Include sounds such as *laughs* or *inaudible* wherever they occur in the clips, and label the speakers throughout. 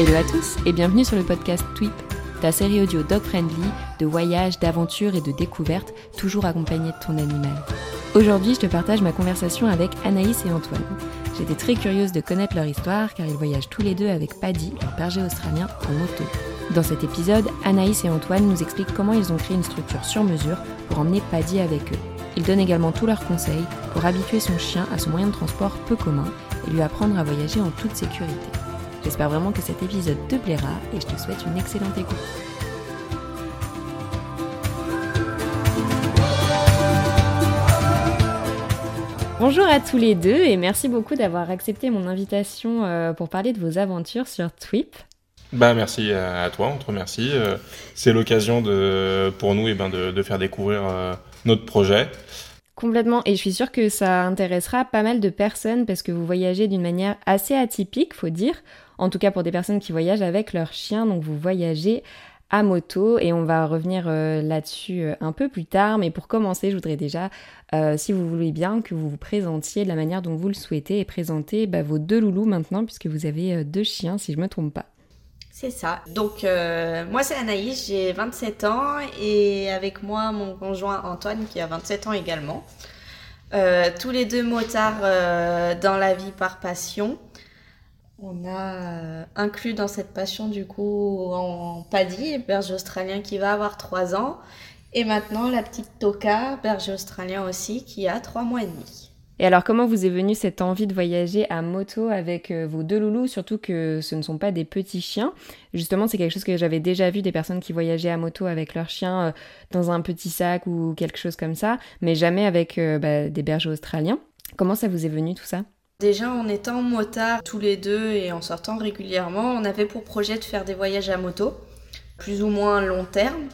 Speaker 1: Hello à tous et bienvenue sur le podcast Tweep, ta série audio dog friendly de voyages, d'aventures et de découvertes, toujours accompagnée de ton animal. Aujourd'hui, je te partage ma conversation avec Anaïs et Antoine. J'étais très curieuse de connaître leur histoire car ils voyagent tous les deux avec Paddy, leur berger australien, en moto. Dans cet épisode, Anaïs et Antoine nous expliquent comment ils ont créé une structure sur mesure pour emmener Paddy avec eux. Ils donnent également tous leurs conseils pour habituer son chien à ce moyen de transport peu commun et lui apprendre à voyager en toute sécurité. J'espère vraiment que cet épisode te plaira et je te souhaite une excellente écoute. Bonjour à tous les deux et merci beaucoup d'avoir accepté mon invitation euh, pour parler de vos aventures sur Twip.
Speaker 2: Bah merci à toi, on te remercie. Euh, c'est l'occasion de, pour nous et eh ben, de, de, faire découvrir euh, notre projet.
Speaker 1: Complètement, et je suis sûre que ça intéressera pas mal de personnes parce que vous voyagez d'une manière assez atypique, faut dire en tout cas pour des personnes qui voyagent avec leur chien. Donc vous voyagez à moto et on va revenir euh, là-dessus euh, un peu plus tard. Mais pour commencer, je voudrais déjà, euh, si vous voulez bien, que vous vous présentiez de la manière dont vous le souhaitez et présenter bah, vos deux loulous maintenant puisque vous avez deux chiens si je ne me trompe pas.
Speaker 3: C'est ça. Donc moi c'est Anaïs, j'ai 27 ans et avec moi mon conjoint Antoine qui a 27 ans également. tous les deux motards dans la vie par passion. On a euh, inclus dans cette passion du coup en Paddy, berger australien qui va avoir 3 ans. Et maintenant la petite Toka, berger australien aussi, qui a 3 mois et demi.
Speaker 1: Et alors comment vous est venue cette envie de voyager à moto avec euh, vos deux loulous, surtout que ce ne sont pas des petits chiens? Justement c'est quelque chose que j'avais déjà vu des personnes qui voyageaient à moto avec leurs chiens euh, dans un petit sac ou quelque chose comme ça, mais jamais avec bah, des bergers australiens. Comment ça vous est venu tout ça?
Speaker 3: Déjà en étant motard tous les deux et en sortant régulièrement, on avait pour projet de faire des voyages à moto, plus ou moins long terme.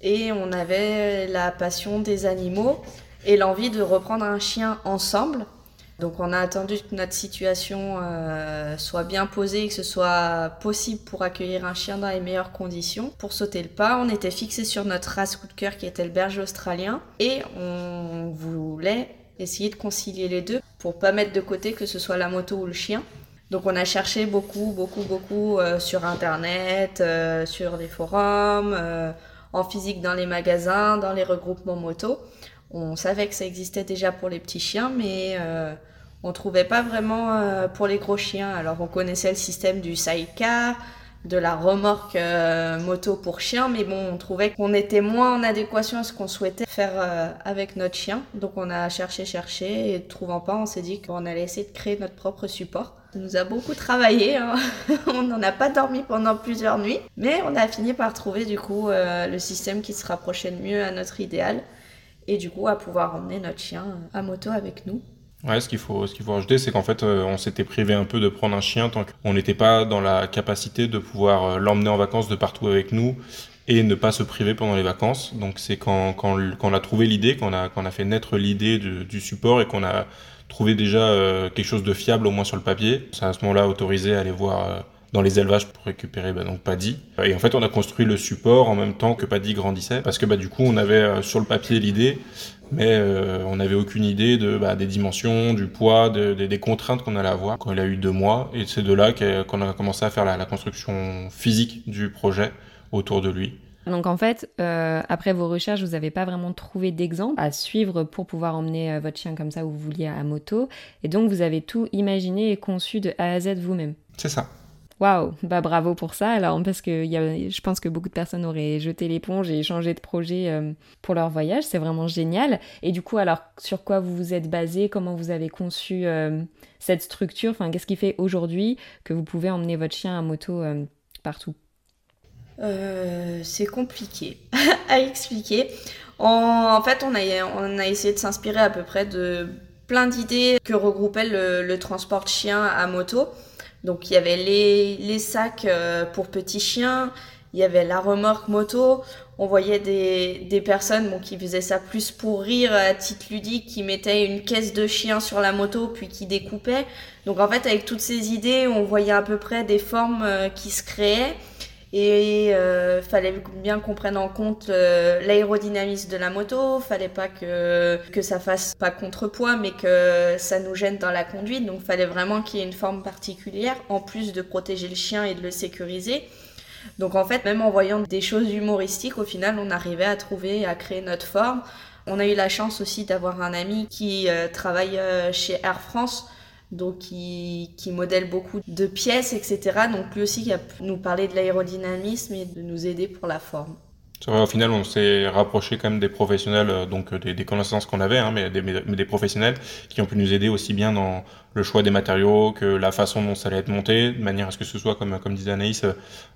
Speaker 3: Et on avait la passion des animaux et l'envie de reprendre un chien ensemble. Donc on a attendu que notre situation euh, soit bien posée et que ce soit possible pour accueillir un chien dans les meilleures conditions. Pour sauter le pas, on était fixé sur notre race coup de cœur qui était le berger australien et on voulait essayer de concilier les deux pour pas mettre de côté que ce soit la moto ou le chien. Donc on a cherché beaucoup, beaucoup, beaucoup euh, sur Internet, euh, sur les forums, euh, en physique dans les magasins, dans les regroupements moto. On savait que ça existait déjà pour les petits chiens, mais on trouvait pas vraiment pour les gros chiens. Alors on connaissait le système du sidecar, de la remorque euh, moto pour chien, mais bon, on trouvait qu'on était moins en adéquation à ce qu'on souhaitait faire euh, avec notre chien. Donc on a cherché, cherché, et trouvant pas, on s'est dit qu'on allait essayer de créer notre propre support. Ça nous a beaucoup travaillé, hein. *laughs* on n'en a pas dormi pendant plusieurs nuits, mais on a fini par trouver du coup euh, le système qui se rapprochait le mieux à notre idéal, et du coup à pouvoir emmener notre chien à moto avec nous.
Speaker 2: Ouais, ce qu'il faut, ce qu'il faut rajouter, c'est qu'en fait, euh, on s'était privé un peu de prendre un chien tant qu'on n'était pas dans la capacité de pouvoir euh, l'emmener en vacances de partout avec nous et ne pas se priver pendant les vacances. Donc c'est quand, quand, quand, on a trouvé l'idée, qu'on a, qu'on a fait naître l'idée du support et qu'on a trouvé déjà euh, quelque chose de fiable au moins sur le papier. C'est à ce moment-là autorisé à aller voir dans les élevages pour récupérer bah, donc Paddy. Et en fait, on a construit le support en même temps que Paddy grandissait, parce que bah, du coup, on avait euh, sur le papier l'idée, mais euh, on n'avait aucune idée de, bah, des dimensions, du poids, des contraintes qu'on allait avoir quand il a eu deux mois. Et c'est de là qu'on a commencé à faire la, construction physique du projet autour de lui.
Speaker 1: Donc en fait, euh, après vos recherches, vous n'avez pas vraiment trouvé d'exemple à suivre pour pouvoir emmener votre chien comme ça où vous vouliez à moto. Et donc vous avez tout imaginé et conçu de A à Z vous-même.
Speaker 2: C'est ça.
Speaker 1: Waouh, bah bravo pour ça alors parce que je pense que beaucoup de personnes auraient jeté l'éponge et changé de projet euh, pour leur voyage, c'est vraiment génial. Et du coup alors sur quoi vous vous êtes basé, comment vous avez conçu euh, cette structure, enfin qu'est-ce qui fait aujourd'hui que vous pouvez emmener votre chien à moto euh, partout?
Speaker 3: C'est compliqué *laughs* à expliquer. En, fait on a, essayé de s'inspirer à peu près de plein d'idées que regroupait le, le transport de chiens à moto. Donc il y avait les, les sacs euh, pour petits chiens, il y avait la remorque moto. On voyait des, des personnes bon, qui faisaient ça plus pour rire à titre ludique, qui mettaient une caisse de chiens sur la moto puis qui découpaient. Donc en fait avec toutes ces idées, on voyait à peu près des formes euh, qui se créaient. Et euh, fallait bien qu'on prenne en compte euh, l'aérodynamisme de la moto, fallait pas que, ça fasse pas contrepoids, mais que ça nous gêne dans la conduite. Donc fallait vraiment qu'il y ait une forme particulière, en plus de protéger le chien et de le sécuriser. Donc en fait, même en voyant des choses humoristiques, au final, on arrivait à trouver, à créer notre forme. On a eu la chance aussi d'avoir un ami qui euh, travaille chez Air France, donc qui, modèle beaucoup de pièces, etc. Donc lui aussi qui a pu nous parler de l'aérodynamisme et de nous aider pour la forme.
Speaker 2: au final, on s'est rapproché quand même des professionnels, euh, donc des, connaissances qu'on avait, hein, mais, des, professionnels qui ont pu nous aider aussi bien dans le choix des matériaux, que la façon dont ça allait être monté, de manière à ce que ce soit, comme, disait Anaïs,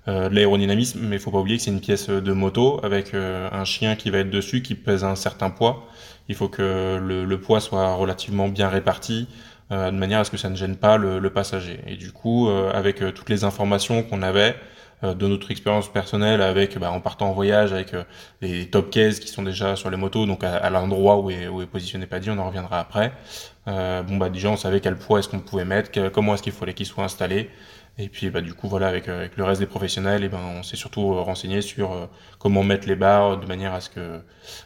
Speaker 2: euh, l'aérodynamisme. Mais il faut pas oublier que c'est une pièce de moto avec euh, un chien qui va être dessus, qui pèse un certain poids. Il faut que le, poids soit relativement bien réparti, euh, de manière à ce que ça ne gêne pas le, passager. Et du coup, euh, avec euh, toutes les informations qu'on avait, de notre expérience personnelle avec bah, en partant en voyage avec les top cases qui sont déjà sur les motos donc à, l'endroit où est, où est positionné Paddy on en reviendra après euh, bon bah déjà on savait quel poids est-ce qu'on pouvait mettre, comment est-ce qu'il fallait qu'il soit installé. Et puis bah du coup voilà avec, avec le reste des professionnels, et ben on s'est surtout euh, renseigné sur euh, comment mettre les barres de manière à ce que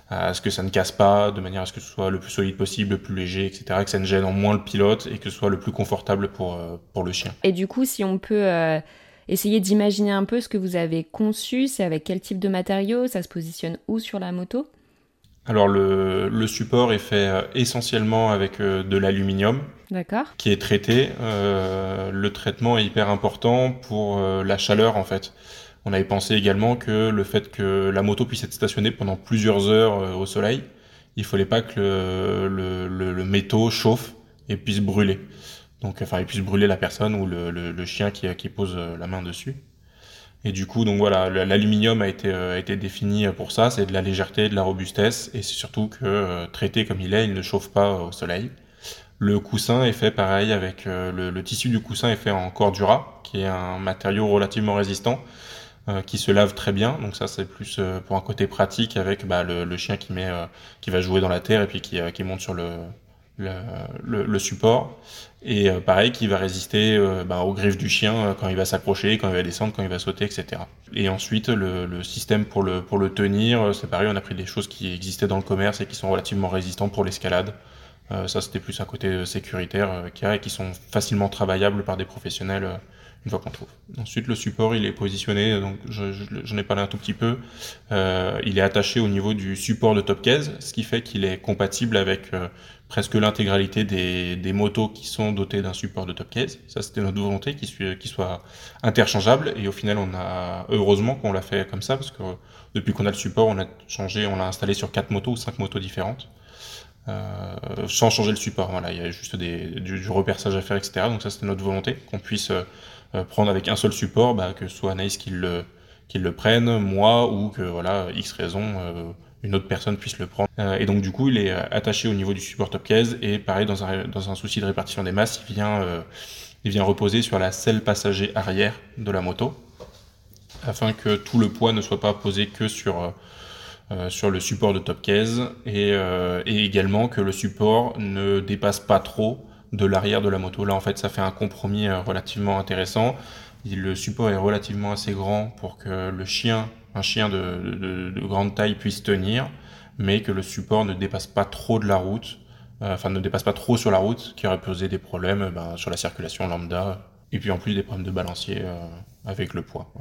Speaker 2: à ce que ça ne casse pas, de manière à ce que ce soit le plus solide possible, le plus léger, etc. Que ça ne gêne en moins le pilote et que ce soit le plus confortable pour pour le chien.
Speaker 1: Et du coup si on peut euh, essayer d'imaginer un peu ce que vous avez conçu, c'est avec quel type de matériaux, ça se positionne où sur la moto?
Speaker 2: Alors le, le, support est fait euh, essentiellement avec euh, de l'aluminium qui est traité. Euh, le traitement est hyper important pour euh, la chaleur en fait. On avait pensé également que le fait que la moto puisse être stationnée pendant plusieurs heures au soleil, il fallait pas que le, le, le, métaux chauffe et puisse brûler. Donc enfin il puisse brûler la personne ou le, chien qui, qui pose la main dessus. Et du coup, donc voilà, l'aluminium a été, euh, a été défini pour ça, c'est de la légèreté, de la robustesse, et c'est surtout que euh, traité comme il est, il ne chauffe pas au soleil. Le coussin est fait pareil avec le, le, tissu du coussin est fait en cordura, qui est un matériau relativement résistant, euh, qui se lave très bien. Donc ça c'est plus pour un côté pratique avec bah, le, chien qui met, qui va jouer dans la terre et puis qui, qui monte sur le, le, support. Et euh, pareil, qui va résister euh, bah, aux griffes du chien euh, quand il va s'accrocher, quand il va descendre, quand il va sauter, etc. Et ensuite, le, système pour le, pour le tenir, c'est pareil, on a pris des choses qui existaient dans le commerce et qui sont relativement résistantes pour l'escalade. Ça, c'était plus un côté sécuritaire qu'il y a et qui sont facilement travaillables par des professionnels une fois qu'on trouve. Ensuite, le support, il est positionné, donc j'en je, je, ai parlé un tout petit peu, euh, il est attaché au niveau du support de top case, ce qui fait qu'il est compatible avec euh, presque l'intégralité des, motos qui sont dotées d'un support de top case. Ça, c'était notre volonté, qu'il qu soit interchangeable, et au final, on a heureusement qu'on l'a fait comme ça, parce que depuis qu'on a le support, on a changé, on l'a installé sur quatre motos ou cinq motos différentes. Euh, sans changer le support. Voilà, il y a juste des, du, du reperçage à faire, etc. Donc ça, c'était notre volonté, qu'on puisse euh, euh, prendre avec un seul support, bah, que ce soit Anaïs qui le, qui le prenne, moi, ou que voilà, X raison, euh, une autre personne puisse le prendre. Euh, et donc du coup, il est attaché au niveau du support top case, et pareil, dans un, dans un souci de répartition des masses, il vient, il vient reposer sur la selle passager arrière de la moto, afin que tout le poids ne soit pas posé que sur... Euh, sur le support de top case et, euh, et, également que le support ne dépasse pas trop de l'arrière de la moto. Là, en fait, ça fait un compromis euh, relativement intéressant. Le support est relativement assez grand pour que le chien, un chien de, de, de grande taille, puisse tenir, mais que le support ne dépasse pas trop de la route, euh, enfin ne dépasse pas trop sur la route, qui aurait posé des problèmes ben, sur la circulation lambda, et puis en plus des problèmes de balancier euh, avec le poids.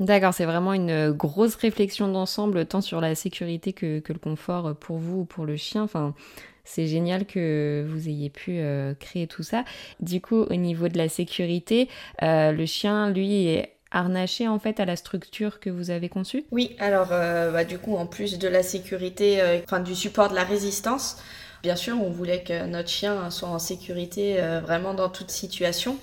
Speaker 1: D'accord, c'est vraiment une grosse réflexion d'ensemble, tant sur la sécurité que, le confort pour vous ou pour le chien. Enfin, c'est génial que vous ayez pu euh, créer tout ça. Du coup, au niveau de la sécurité, euh, le chien, lui, est harnaché en fait à la structure que vous avez conçue?
Speaker 3: Oui, alors euh, bah, du coup, en plus de la sécurité, euh, enfin du support de la résistance, bien sûr, on voulait que notre chien soit en sécurité euh, vraiment dans toute situation.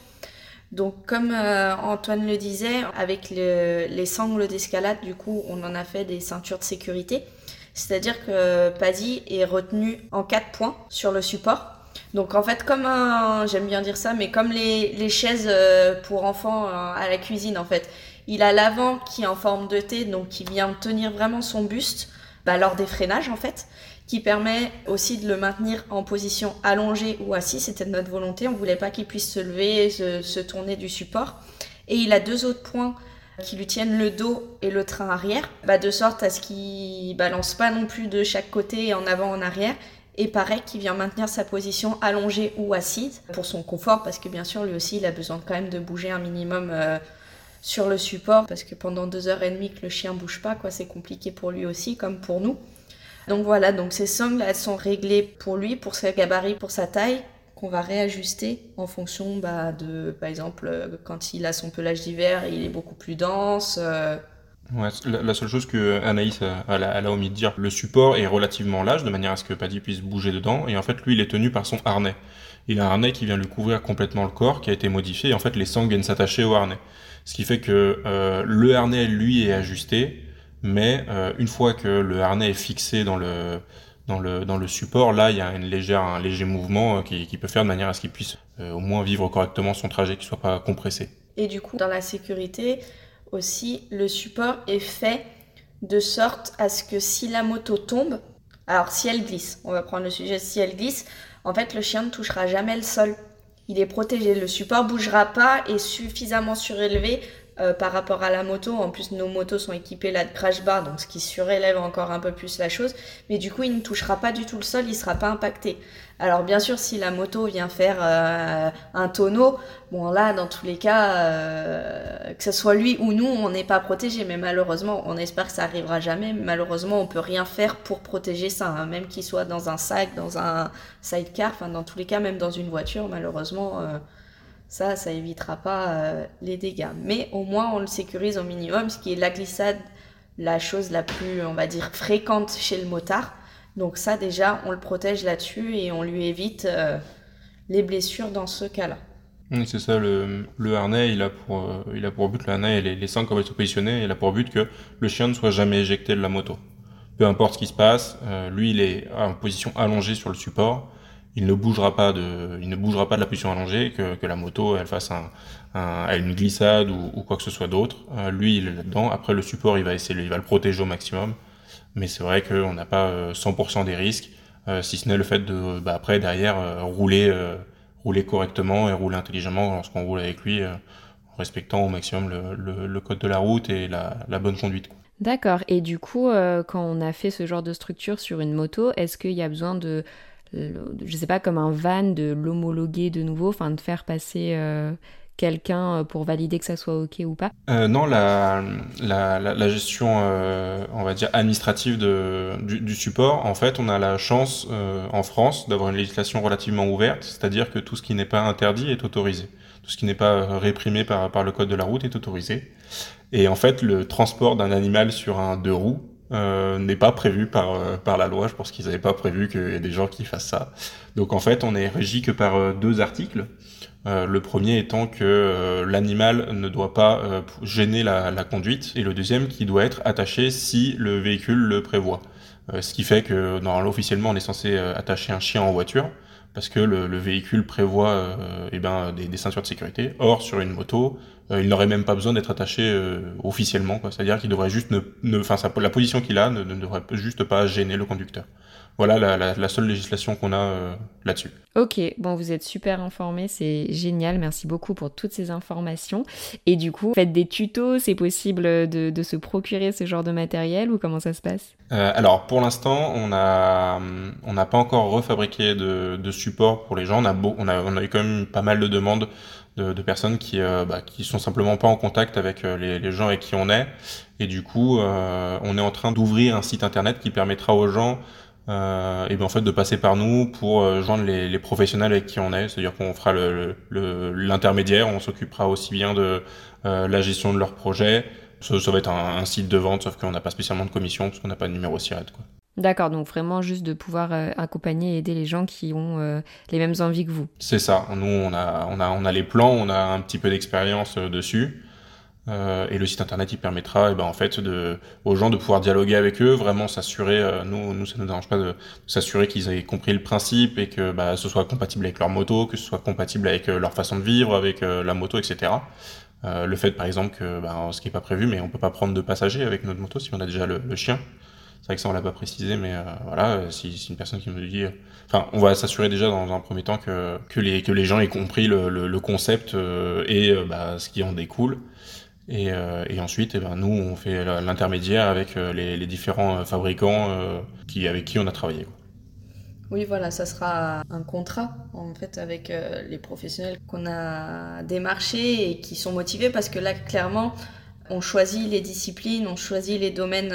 Speaker 3: Donc, comme euh, Antoine le disait, avec le, les sangles d'escalade, du coup, on en a fait des ceintures de sécurité. C'est-à-dire que Paddy est retenu en quatre points sur le support. Donc en fait, comme un, j'aime bien dire ça, mais comme les, les chaises euh, pour enfants euh, à la cuisine en fait. Il a l'avant qui est en forme de T, donc qui vient tenir vraiment son buste bah, lors des freinages en fait, qui permet aussi de le maintenir en position allongée ou assis. C'était notre volonté, on voulait pas qu'il puisse se lever, se, tourner du support. Et il a deux autres points qui lui tiennent le dos et le train arrière, bah, de sorte à ce qu'il balance pas non plus de chaque côté en avant en arrière. Et pareil, qui vient maintenir sa position allongée ou assise pour son confort, parce que bien sûr, lui aussi, il a besoin quand même de bouger un minimum euh, sur le support, parce que pendant deux heures et demie que le chien bouge pas, quoi, c'est compliqué pour lui aussi, comme pour nous. Donc voilà, donc ces sangles, elles sont réglées pour lui, pour sa gabarit, pour sa taille, qu'on va réajuster en fonction bah, de, par exemple, euh, quand il a son pelage d'hiver, il est beaucoup plus dense. Euh.
Speaker 2: La, seule chose que Anaïs a, a, omis de dire, le support est relativement large de manière à ce que Paddy puisse bouger dedans, et en fait lui il est tenu par son harnais. Il a un harnais qui vient lui couvrir complètement le corps, qui a été modifié, et en fait les sangles viennent s'attacher au harnais. Ce qui fait que euh, le harnais lui est ajusté, mais une fois que le harnais est fixé dans le support, là, il y a un léger mouvement euh, qui, peut faire de manière à ce qu'il puisse euh, au moins vivre correctement son trajet, qu'il soit pas compressé.
Speaker 3: Et du coup, dans la sécurité aussi, le support est fait de sorte à ce que si la moto tombe, alors si elle glisse, on va prendre le sujet, si elle glisse, en fait, le chien ne touchera jamais le sol. Il est protégé, le support bougera pas et suffisamment surélevé euh, par rapport à la moto. En plus, nos motos sont équipées là de crash bar, donc ce qui surélève encore un peu plus la chose. Mais du coup, il ne touchera pas du tout le sol, il sera pas impacté. Alors bien sûr, si la moto vient faire euh, un tonneau, bon là, dans tous les cas, euh, que ce soit lui ou nous, on n'est pas protégé. Mais malheureusement, on espère que ça arrivera jamais. Malheureusement, on peut rien faire pour protéger ça, hein. même qu'il soit dans un sac, dans un sidecar, enfin dans tous les cas, même dans une voiture, malheureusement ça, ça évitera pas euh, les dégâts. Mais au moins, on le sécurise au minimum, ce qui est la glissade, la chose la plus, on va dire, fréquente chez le motard. Donc ça, déjà, on le protège là-dessus et on lui évite euh, les blessures dans ce cas-là.
Speaker 2: c'est ça, le, harnais, il a pour, euh, il a pour but, le harnais les, les comme elles sont positionnées, il a pour but que le chien ne soit jamais éjecté de la moto. Peu importe ce qui se passe, lui, il est en position allongée sur le support il ne bougera pas de, la position allongée, que, la moto elle fasse un, un une glissade ou, quoi que ce soit d'autre. Euh, lui, il est là-dedans. Après, le support, il va le protéger au maximum. Mais c'est vrai qu'on n'a pas 100% euh, des risques, euh, si ce n'est le fait de, bah, après derrière rouler, rouler correctement et rouler intelligemment lorsqu'on roule avec lui, en respectant au maximum le, code de la route et la bonne conduite.
Speaker 1: D'accord. Et du coup, quand on a fait ce genre de structure sur une moto, est-ce qu'il y a besoin de je sais pas, comme un van, de l'homologuer de nouveau, enfin de faire passer euh, quelqu'un euh, pour valider que ça soit OK ou pas
Speaker 2: euh, Non, la, gestion, on va dire, administrative du, support, en fait, on a la chance en France d'avoir une législation relativement ouverte, c'est-à-dire que tout ce qui n'est pas interdit est autorisé. Tout ce qui n'est pas réprimé par, par le code de la route est autorisé. Et en fait, le transport d'un animal sur un deux roues, euh, n'est pas prévu par, euh, par la loi. Je pense qu'ils n'avaient pas prévu qu'il y ait des gens qui fassent ça. Donc en fait, on est régi que par euh, deux articles. le premier étant que l'animal ne doit pas gêner la, conduite et le deuxième qui doit être attaché si le véhicule le prévoit. ce qui fait que normalement officiellement on est censé attacher un chien en voiture parce que le, le véhicule prévoit eh ben, des, des, ceintures de sécurité. Or sur une moto, il n'aurait même pas besoin d'être attaché euh, officiellement. C'est-à-dire qu'il devrait juste ne, enfin, la position qu'il a ne, devrait juste pas gêner le conducteur. Voilà la, seule législation qu'on a euh, là-dessus.
Speaker 1: Ok, bon, vous êtes super informés, c'est génial. Merci beaucoup pour toutes ces informations. Et du coup, faites des tutos, c'est possible de, se procurer ce genre de matériel ou comment ça se passe?
Speaker 2: Alors, pour l'instant, on a, on n'a pas encore refabriqué de, de support pour les gens. On a, beau, on a, on a eu quand même pas mal de demandes de, de personnes qui euh, bah, qui sont simplement pas en contact avec euh, les, les, gens avec qui on est et du coup euh, on est en train d'ouvrir un site internet qui permettra aux gens euh, et ben en fait de passer par nous pour joindre les, les, professionnels avec qui on est. C'est-à-dire qu'on fera l'intermédiaire le, on s'occupera aussi bien de la gestion de leur projet ça, ça va être un, un, site de vente sauf qu'on n'a pas spécialement de commission parce qu'on n'a pas de numéro SIRET quoi.
Speaker 1: D'accord, donc vraiment juste de pouvoir euh, accompagner et aider les gens qui ont euh, les mêmes envies que vous.
Speaker 2: C'est ça. Nous, on a, on a, on a les plans, on a un petit peu d'expérience euh, et le site internet, il permettra, eh ben, en fait, de, aux gens de pouvoir dialoguer avec eux, vraiment s'assurer, nous, nous, ça nous dérange pas de, s'assurer qu'ils aient compris le principe et que bah, ce soit compatible avec leur moto, que ce soit compatible avec leur façon de vivre, avec la moto, etc. le fait, par exemple, que bah, ce qui n'est pas prévu, mais on peut pas prendre de passagers avec notre moto si on a déjà le, le chien. C'est vrai que ça on l'a pas précisé, mais euh, voilà, euh, si, si, une personne qui nous dit, euh, enfin, on va s'assurer déjà dans un premier temps que que les que les gens aient compris le, le, le concept et bah, ce qui en découle. Et, et ensuite, eh ben, nous, on fait l'intermédiaire avec les, les, différents fabricants qui, avec qui on a travaillé.
Speaker 3: Oui, voilà, ça sera un contrat en fait avec les professionnels qu'on a démarchés et qui sont motivés parce que là, clairement, on choisit les disciplines, on choisit les domaines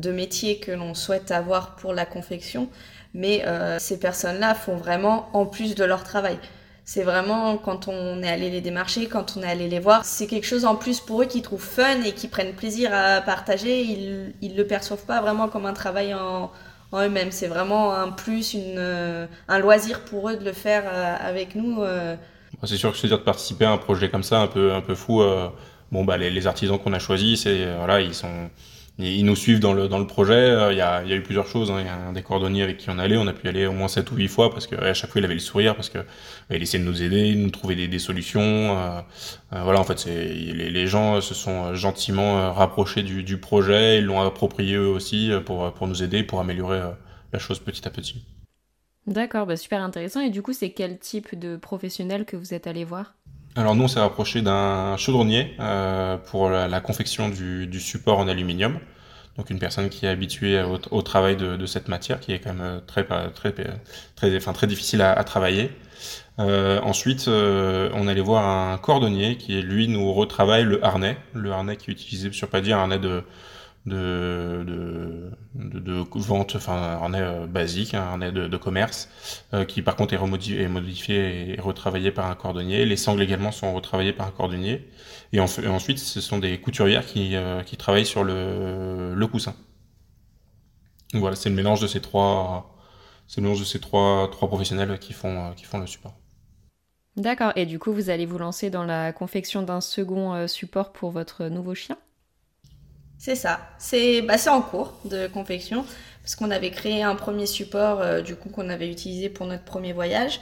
Speaker 3: de métier que l'on souhaite avoir pour la confection mais euh, ces personnes-là font vraiment en plus de leur travail. C'est vraiment quand on est allé les démarcher, quand on est allé les voir, c'est quelque chose en plus pour eux qui trouvent fun et qui prennent plaisir à partager. Ils, ils le perçoivent pas vraiment comme un travail en, en eux-mêmes. C'est vraiment un plus, une, euh, un loisir pour eux de le faire euh, avec nous.
Speaker 2: C'est sûr que c'est dire de participer à un projet comme ça, un peu, un peu fou. bon, bah, les, les artisans qu'on a choisis, c'est, voilà, ils sont, ils nous suivent dans le, dans le projet. Euh, il y, a, il y a eu plusieurs choses. Hein. Il y a un des cordonniers avec qui on allait. On a pu aller au moins 7 ou 8 fois parce qu'à chaque fois, il avait le sourire parce que bah, il essayait de nous aider, de nous trouver des, des solutions. Euh, euh, voilà, en fait, les, les, gens se sont gentiment rapprochés du, du projet. Ils l'ont approprié eux aussi pour, pour nous aider, pour améliorer la chose petit à petit.
Speaker 1: D'accord, bah super intéressant. Et du coup, c'est quel type de professionnel que vous êtes allé voir?
Speaker 2: Alors nous, on s'est rapproché d'un chaudronnier euh, pour la, la confection du, du, support en aluminium. Donc une personne qui est habituée au, au travail de, de, cette matière, qui est quand même très très très, enfin, très difficile à, à travailler. Euh, ensuite, euh, on allait voir un cordonnier qui lui nous retravaille le harnais, le harnais qui est utilisé sur pas dire un harnais de de, de, de, vente, enfin un harnais euh, basique, un harnais de, de commerce, euh, qui par contre est, remodifié, est modifié et retravaillé par un cordonnier. Les sangles également sont retravaillées par un cordonnier. Et, ensuite, ce sont des couturières qui, euh, qui travaillent sur le, le coussin. Voilà, c'est le mélange de ces trois, c'est le mélange de ces trois, trois professionnels qui font, qui font le support.
Speaker 1: D'accord. Et du coup, vous allez vous lancer dans la confection d'un second support pour votre nouveau chien?
Speaker 3: C'est ça. C'est bah, en cours de confection parce qu'on avait créé un premier support euh, du coup qu'on avait utilisé pour notre premier voyage.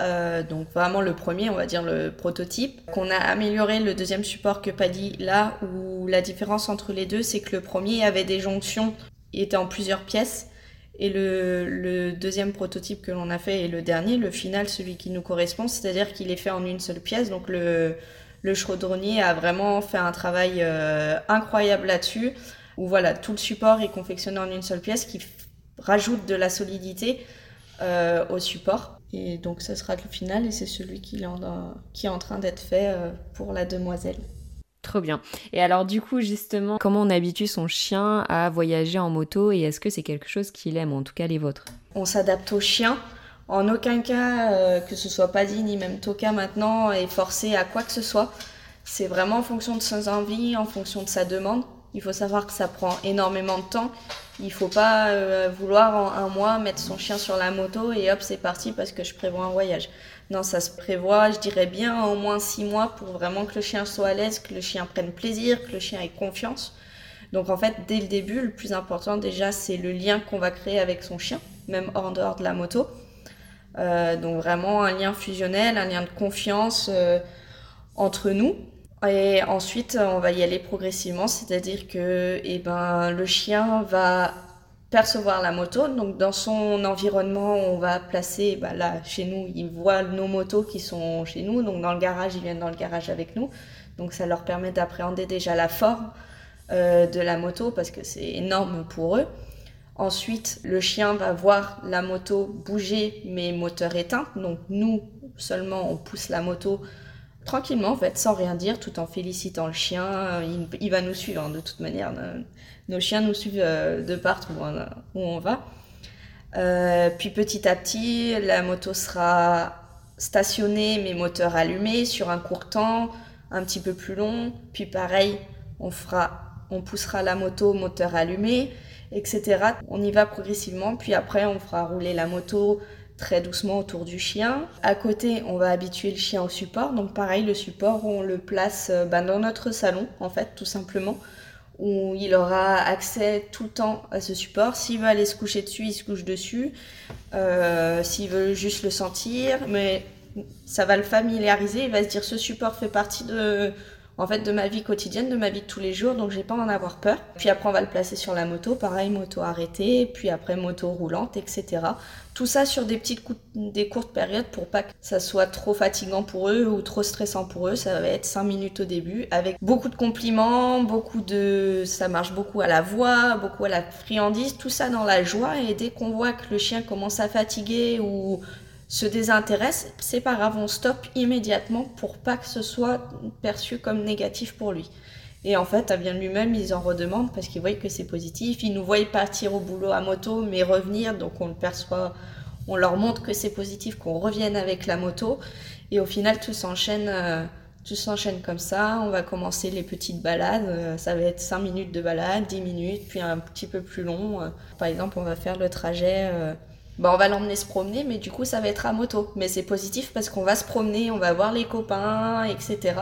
Speaker 3: Euh, donc vraiment le premier, on va dire le prototype, qu'on a amélioré le deuxième support que Paddy là où la différence entre les deux c'est que le premier avait des jonctions, il était en plusieurs pièces et le, le deuxième prototype que l'on a fait et le dernier, le final, celui qui nous correspond, c'est-à-dire qu'il est fait en une seule pièce, donc le, le chaudronnier a vraiment fait un travail euh, incroyable là-dessus, où voilà, tout le support est confectionné en une seule pièce qui rajoute de la solidité euh, au support. Et donc ce sera le final et c'est celui qui est en, qui est en train d'être fait euh, pour la demoiselle.
Speaker 1: Trop bien. Et alors du coup justement, comment on habitue son chien à voyager en moto et est-ce que c'est quelque chose qu'il aime, en tout cas les vôtres?
Speaker 3: On s'adapte au chien. En aucun cas, euh, que ce soit Paddy ni même Toka maintenant, est forcé à quoi que ce soit. C'est vraiment en fonction de ses envies, en fonction de sa demande. Il faut savoir que ça prend énormément de temps. Il faut pas euh, vouloir en un mois mettre son chien sur la moto et hop, c'est parti parce que je prévois un voyage. Non, ça se prévoit, je dirais bien, au moins six mois pour vraiment que le chien soit à l'aise, que le chien prenne plaisir, que le chien ait confiance. Donc en fait, dès le début, le plus important déjà, c'est le lien qu'on va créer avec son chien, même hors dehors de la moto. Euh, donc vraiment un lien fusionnel, un lien de confiance euh, entre nous. Et ensuite, on va y aller progressivement, c'est-à-dire que eh ben, le chien va percevoir la moto. Donc dans son environnement, on va placer, bah, là chez nous, il voit nos motos qui sont chez nous. Donc dans le garage, ils viennent dans le garage avec nous. Donc ça leur permet d'appréhender déjà la forme euh, de la moto parce que c'est énorme pour eux. Ensuite, le chien va voir la moto bouger, mais moteur éteint. Donc nous, seulement, on pousse la moto tranquillement, en fait, sans rien dire, tout en félicitant le chien. Il, va nous suivre, hein, de toute manière. Nos chiens nous suivent euh, de partout où on va. Euh, puis petit à petit, la moto sera stationnée, mais moteur allumé, sur un court temps, un petit peu plus long. Puis pareil, on fera, on poussera la moto, moteur allumé etc. On y va progressivement, puis après on fera rouler la moto très doucement autour du chien. À côté, on va habituer le chien au support. Donc pareil, le support, on le place euh, ben, dans notre salon, en fait, tout simplement, où il aura accès tout le temps à ce support. S'il veut aller se coucher dessus, il se couche dessus. Euh, s'il veut juste le sentir, mais ça va le familiariser. Il va se dire ce support fait partie de en fait de ma vie quotidienne, de ma vie de tous les jours, donc j'ai pas à en avoir peur. Puis après on va le placer sur la moto, pareil moto arrêtée, puis après moto roulante, etc. Tout ça sur des petites des courtes périodes pour pas que ça soit trop fatigant pour eux ou trop stressant pour eux. Ça va être 5 minutes au début avec beaucoup de compliments, beaucoup de ça marche beaucoup à la voix, beaucoup à la friandise, tout ça dans la joie et dès qu'on voit que le chien commence à fatiguer ou se désintéresse, c'est pas grave, on immédiatement pour pas que ce soit perçu comme négatif pour lui. Et en fait, à bien lui-même, ils en redemandent parce qu'ils voient que c'est positif. Ils nous voient partir au boulot à moto, mais revenir, donc on le perçoit, on leur montre que c'est positif, qu'on revienne avec la moto. Et au final, tout s'enchaîne. Euh, tout s'enchaîne comme ça, on va commencer les petites balades, euh, ça va être 5 minutes de balade, 10 minutes, puis un petit peu plus long. Euh, par exemple, on va faire le trajet bah, on va l'emmener se promener, mais du coup, ça va être à moto. Mais c'est positif parce qu'on va se promener, on va voir les copains, etc.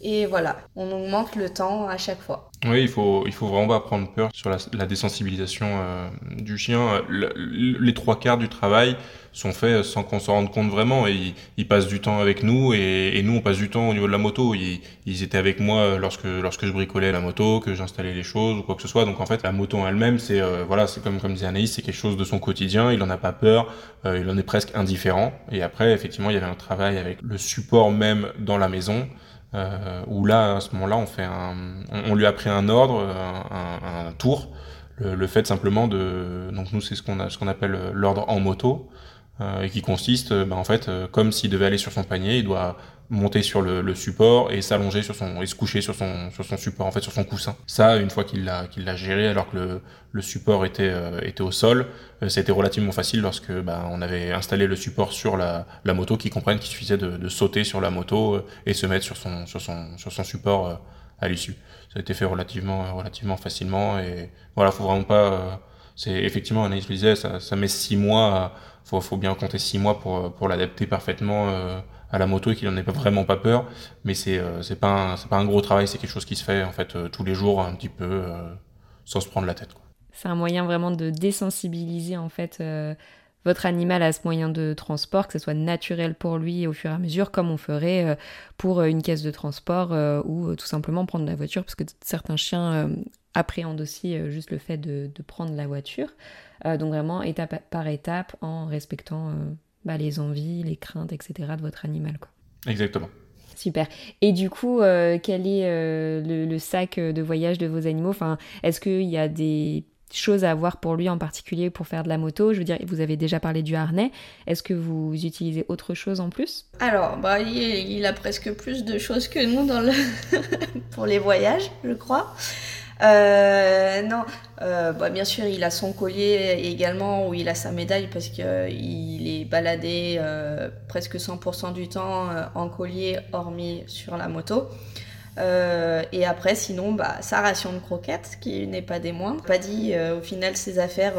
Speaker 3: Et voilà, on augmente le temps à chaque fois.
Speaker 2: Oui, il faut, il faut vraiment pas prendre peur sur la, désensibilisation euh, du chien. les trois quarts du travail sont faits sans qu'on s'en rende compte vraiment. Et ils, passent du temps avec nous et, nous, on passe du temps au niveau de la moto. Ils, ils, étaient avec moi lorsque, lorsque je bricolais la moto, que j'installais les choses ou quoi que ce soit. Donc en fait, la moto en elle-même, c'est euh, voilà, c'est comme, comme disait Anaïs, c'est quelque chose de son quotidien. Il en a pas peur, euh, il en est presque indifférent. Et après, effectivement, il y avait un travail avec le support même dans la maison. Euh, où là, à ce moment-là, on fait un, on, lui a pris un ordre, un, un, tour, le, le, fait simplement de, donc nous c'est ce qu'on ce appelle l'ordre en moto, euh, et qui consiste, euh, bah, en fait, euh, comme s'il devait aller sur son panier, il doit monter sur le, le support et s'allonger sur son et se coucher sur son sur son support en fait sur son coussin. Ça une fois qu'il l'a qu'il l'a géré alors que le, le support était était au sol c'était relativement facile lorsque bah, on avait installé le support sur la, la moto qui comprenne qu'il suffisait de, de, sauter sur la moto et se mettre sur son sur son sur son support à l'issue. Ça a été fait relativement relativement facilement et voilà faut vraiment pas c'est effectivement Anaïs le disait ça, ça met six mois faut, faut bien compter six mois pour, pour l'adapter parfaitement euh, à la moto et qu'il n'en ait vraiment pas peur. Mais c'est euh, c'est pas c'est pas un gros travail, c'est quelque chose qui se fait en fait euh, tous les jours un petit peu sans se prendre la tête.
Speaker 1: C'est un moyen vraiment de désensibiliser en fait votre animal à ce moyen de transport, que ce soit naturel pour lui au fur et à mesure, comme on ferait pour une caisse de transport ou tout simplement prendre la voiture, parce que certains chiens appréhendent aussi juste le fait de, de prendre la voiture. Euh, donc vraiment étape par étape en respectant euh, bah, les envies, les craintes, etc. de votre animal. Quoi.
Speaker 2: Exactement.
Speaker 1: Super. Et du coup, euh, quel est le, sac de voyage de vos animaux? Enfin, Est-ce qu'il y a des choses à avoir pour lui en particulier pour faire de la moto? Je veux dire, vous avez déjà parlé du harnais. Est-ce que vous utilisez autre chose en plus?
Speaker 3: Alors, bah, il, il, a presque plus de choses que nous dans le *laughs* pour les voyages, je crois. Euh, non, euh, bah, bien sûr, il a son collier également où il a sa médaille parce qu'il euh, est baladé euh, presque 100% du temps euh, en collier, hormis sur la moto. et après, sinon, bah, sa ration de croquettes, qui n'est pas des moindres. Pas dit, au final, ses affaires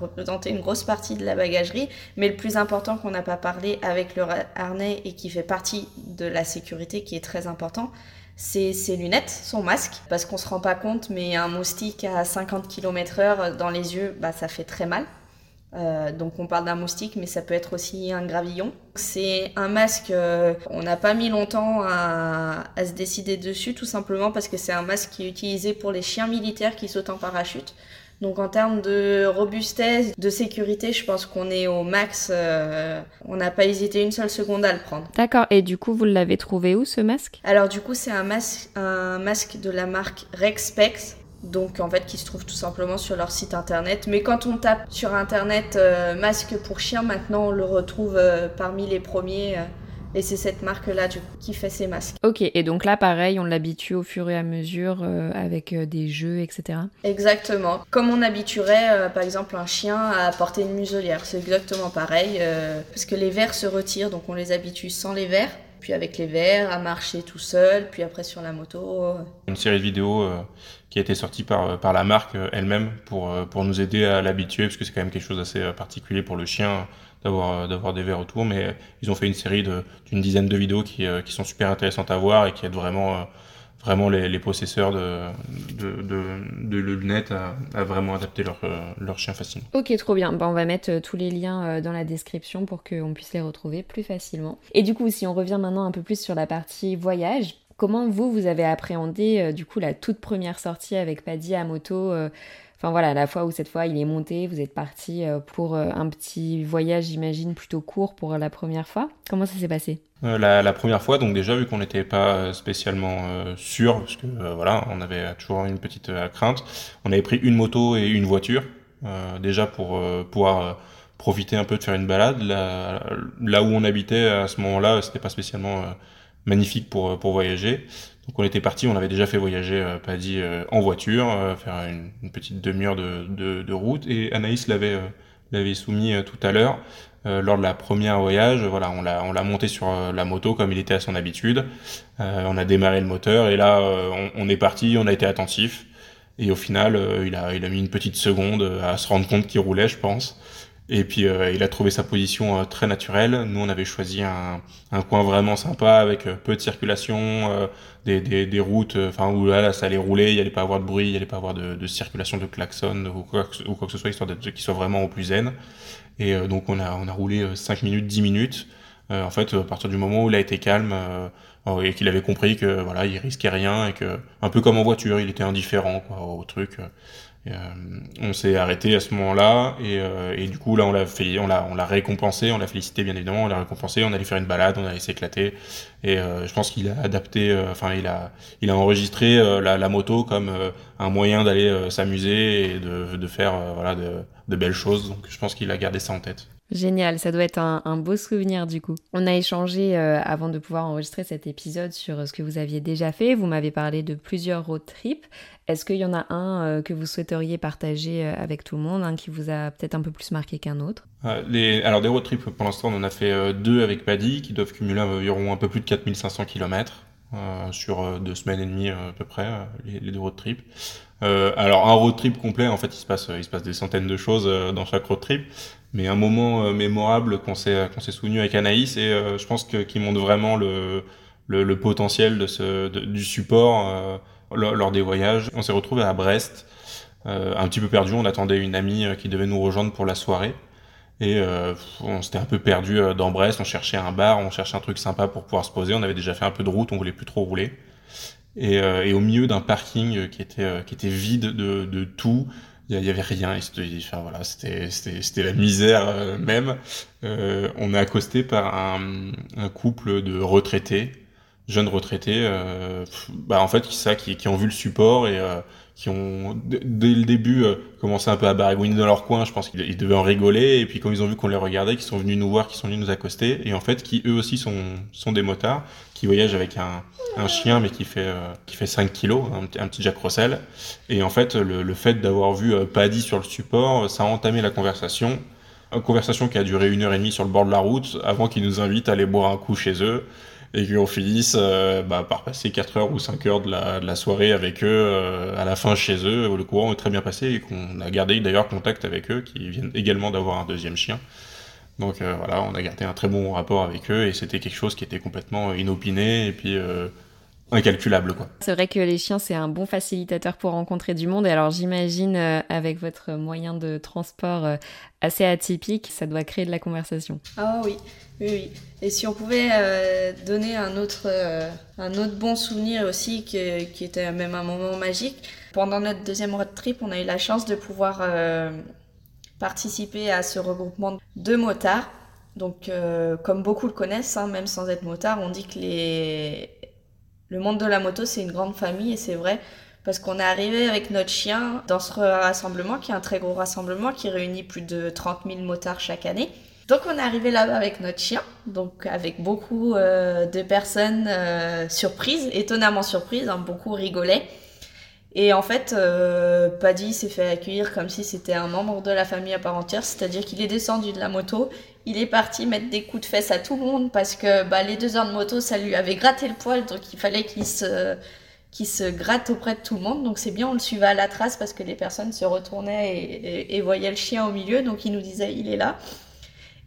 Speaker 3: représentaient une grosse partie de la bagagerie, mais le plus important qu'on n'a pas parlé avec le harnais et qui fait partie de la sécurité, qui est très important, c'est ses lunettes, son masque, parce qu'on se rend pas compte, mais un moustique à 50 km/h dans les yeux, bah, ça fait très mal. Euh, donc on parle d'un moustique, mais ça peut être aussi un gravillon. C'est un masque, euh, on n'a pas mis longtemps à, à, se décider dessus, tout simplement parce que c'est un masque qui est utilisé pour les chiens militaires qui sautent en parachute. Donc en termes de robustesse, de sécurité, je pense qu'on est au max. Euh, on n'a pas hésité une seule seconde à le prendre.
Speaker 1: D'accord. Et du coup, vous l'avez trouvé où ce masque?
Speaker 3: Alors du coup, c'est un masque, un masque de la marque Rexpex. Donc en fait qui se trouve tout simplement sur leur site internet. Mais quand on tape sur internet euh, masque pour chien, maintenant on le retrouve euh, parmi les premiers. Et c'est cette marque-là qui fait ces masques.
Speaker 1: Ok, et donc là, pareil, on l'habitue au fur et à mesure euh, avec euh, des jeux, etc.
Speaker 3: Exactement. Comme on habituerait, euh, par exemple, un chien à porter une muselière. C'est exactement pareil. parce que les verres se retirent, donc on les habitue sans les verres. Puis avec les verres, à marcher tout seul, puis après sur la moto.
Speaker 2: Une série de vidéos qui a été sortie par, par la marque elle-même pour, pour nous aider à l'habituer, parce que c'est quand même quelque chose d'assez particulier pour le chien d'avoir euh, d'avoir des verres autour mais ils ont fait une série d'une dizaine de vidéos qui, euh, qui sont super intéressantes à voir et qui aident vraiment euh, vraiment les, possesseurs de, de, lunettes à, à, vraiment adapter leur, leur chien facilement.
Speaker 1: Ok, trop bien. Bah, on va mettre tous les liens dans la description pour qu'on puisse les retrouver plus facilement. Et du coup, si on revient maintenant un peu plus sur la partie voyage, Comment vous, vous avez appréhendé du coup la toute première sortie avec Paddy à moto Enfin voilà, la fois où cette fois il est monté, vous êtes parti pour un petit voyage, j'imagine, plutôt court pour la première fois. Comment ça s'est passé?
Speaker 2: La, la, première fois, donc déjà vu qu'on n'était pas spécialement sûr, parce que voilà, on avait toujours une petite crainte, on avait pris une moto et une voiture, déjà pour pouvoir profiter un peu de faire une balade. Là, là où on habitait à ce moment-là, c'était pas spécialement euh, magnifique pour, pour voyager. Donc on était parti, on avait déjà fait voyager euh, Paddy euh, en voiture, euh, faire une, une petite demi-heure de, de, de, route. Et Anaïs l'avait l'avait soumis tout à l'heure. lors de la première voyage, voilà, on l'a on l'a monté sur la moto comme il était à son habitude. on a démarré le moteur et là on, on, est parti, on a été attentif. Et au final, il a il a mis une petite seconde à se rendre compte qu'il roulait, je pense. Et puis euh, il a trouvé sa position euh, très naturelle. Nous, on avait choisi un, un coin vraiment sympa avec euh, peu de circulation, des, des, des, routes, enfin où là, ça allait rouler, il n'y allait pas avoir de bruit, il n'y allait pas avoir de, de, circulation de klaxon ou quoi, que ce soit, histoire qu'il soit vraiment au plus zen. Et donc on a, on a roulé 5 minutes, 10 minutes. en fait, à partir du moment où il a été calme et qu'il avait compris que voilà, il risquait rien et que un peu comme en voiture, il était indifférent quoi, au truc. Euh, on s'est arrêté à ce moment-là et, euh, et, du coup là on l'a fait, on l'a, on l'a récompensé, on l'a félicité bien évidemment, on l'a récompensé, on allait faire une balade, on allait s'éclater et euh, je pense qu'il a adapté, euh, enfin il a, il a enregistré euh, la, la, moto comme un moyen d'aller s'amuser et de, de faire voilà de, de, belles choses donc je pense qu'il a gardé ça en tête.
Speaker 1: Génial, ça doit être un, beau souvenir du coup. On a échangé avant de pouvoir enregistrer cet épisode sur ce que vous aviez déjà fait. Vous m'avez parlé de plusieurs road trips. Est-ce qu'il y en a un euh, que vous souhaiteriez partager euh, avec tout le monde, un qui vous a peut-être un peu plus marqué qu'un autre?
Speaker 2: Euh. Alors des road trips, pour l'instant, on en a fait deux avec Paddy, qui doivent cumuler environ un peu plus de 4500 km sur deux semaines et demie à peu près, les, les deux road trips. alors un road trip complet, en fait, il se passe, il se passe des centaines de choses dans chaque road trip, mais un moment mémorable qu'on s'est qu'on s'est souvenu avec Anaïs, et je pense que qui montre vraiment le, le, le potentiel de ce, du support lors, des voyages. On s'est retrouvé à Brest, euh, un petit peu perdu. On attendait une amie euh, qui devait nous rejoindre pour la soirée. Et euh, on s'était un peu perdu euh, dans Brest. On cherchait un bar, on cherchait un truc sympa pour pouvoir se poser. On avait déjà fait un peu de route, on voulait plus trop rouler. Et, et au milieu d'un parking qui était qui était vide de, de tout, il y, avait rien. Enfin, voilà, c'était c'était la misère même. on est accosté par un, un couple de retraités jeunes retraités, euh, bah en fait, ça, qui, qui ont vu le support et euh, qui ont dès le début euh, commencé un peu à baragouiner dans leur coin. Je pense qu'ils devaient en rigoler et puis quand ils ont vu qu'on les regardait, qui sont venus nous voir, qui sont venus nous accoster et en fait qui eux aussi sont sont des motards qui voyagent avec un, un chien mais qui fait euh, qui fait 5 kilos, un, un, petit Jack Russell. Et en fait, le, le fait d'avoir vu euh, Paddy sur le support, ça a entamé la conversation. Une conversation qui a duré une heure et demie sur le bord de la route avant qu'ils nous invitent à aller boire un coup chez eux et qu'on finisse euh, bah, par passer 4 heures ou 5 heures de la, de la soirée avec eux euh, à la fin chez eux, où le courant est très bien passé et qu'on a gardé d'ailleurs contact avec eux, qui viennent également d'avoir un deuxième chien. Donc euh, voilà, on a gardé un très bon rapport avec eux et c'était quelque chose qui était complètement inopiné et puis incalculable quoi.
Speaker 1: C'est vrai que les chiens c'est un bon facilitateur pour rencontrer du monde et alors j'imagine avec votre moyen de transport assez atypique, ça doit créer de la conversation.
Speaker 3: Ah oui, oui, oui. Et si on pouvait euh, donner un autre, euh, un autre bon souvenir aussi, qui, était même un moment magique, pendant notre deuxième road trip, on a eu la chance de pouvoir euh, participer à ce regroupement de motards. Donc, comme beaucoup le connaissent, hein, même sans être motard, on dit que le monde de la moto, c'est une grande famille, et c'est vrai, parce qu'on est arrivé avec notre chien dans ce rassemblement, qui est un très gros rassemblement, qui réunit plus de 30 000 motards chaque année. Donc on est arrivé là-bas avec notre chien, donc avec beaucoup euh, de personnes euh, surprises, étonnamment surprises, hein, beaucoup rigolaient. Et en fait, euh, Paddy s'est fait accueillir comme si c'était un membre de la famille à part entière, c'est-à-dire qu'il est descendu de la moto, il est parti mettre des coups de fesses à tout le monde parce que bah, les deux heures de moto, ça lui avait gratté le poil, donc il fallait qu'il se, se gratte auprès de tout le monde. Donc c'est bien, on le suivait à la trace parce que les personnes se retournaient et, et, et voyaient le chien au milieu, donc il nous disait il est là.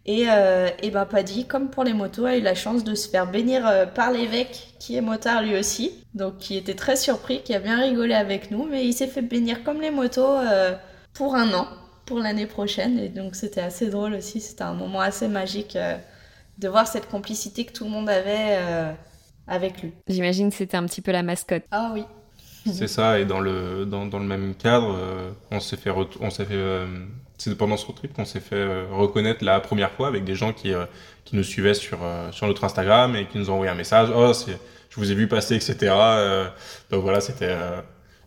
Speaker 3: Et, euh, et ben Paddy, comme pour les motos, a eu la chance de se faire bénir euh, par l'évêque, qui est motard lui aussi, donc qui était très surpris, qui a bien rigolé avec nous, mais il s'est fait bénir comme les motos euh, pour un an, pour l'année prochaine, et donc c'était assez drôle aussi, c'était un moment assez magique euh, de voir cette complicité que tout le monde avait euh, avec lui.
Speaker 1: J'imagine que c'était un petit peu la mascotte.
Speaker 3: Ah oui.
Speaker 2: C'est ça, et dans le, dans, dans le même cadre, euh, on s'est fait, on s'est fait euh, c'est pendant ce road trip qu'on s'est fait euh, reconnaître la première fois avec des gens qui, qui nous suivaient sur, sur notre Instagram et qui nous ont envoyé un message. Oh, je vous ai vu passer, etc. donc voilà, c'était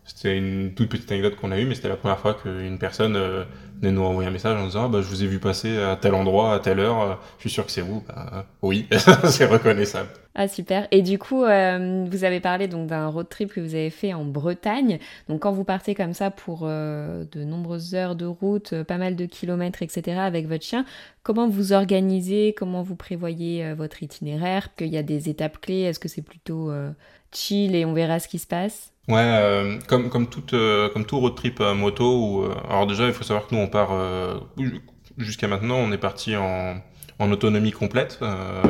Speaker 2: c'était une toute petite anecdote qu'on a eue, mais c'était la première fois qu'une personne euh, venait nous envoyer un message en disant ah, bah, Je vous ai vu passer à tel endroit, à telle heure, euh, je suis sûr que c'est vous. Bah, oui, *laughs* c'est reconnaissable.
Speaker 1: Ah super. Et du coup, euh, vous avez parlé donc d'un road trip que vous avez fait en Bretagne. Donc quand vous partez comme ça pour de nombreuses heures de route, pas mal de kilomètres, etc. avec votre chien, comment vous organisez Comment vous prévoyez votre itinéraire? Qu'il y a des étapes clés Est-ce que c'est plutôt chill et on verra ce qui se passe?
Speaker 2: Ouais, euh, comme, comme, toute, euh, comme tout road trip moto, où, euh, alors déjà il faut savoir que nous on part, jusqu'à maintenant on est parti en, en autonomie complète,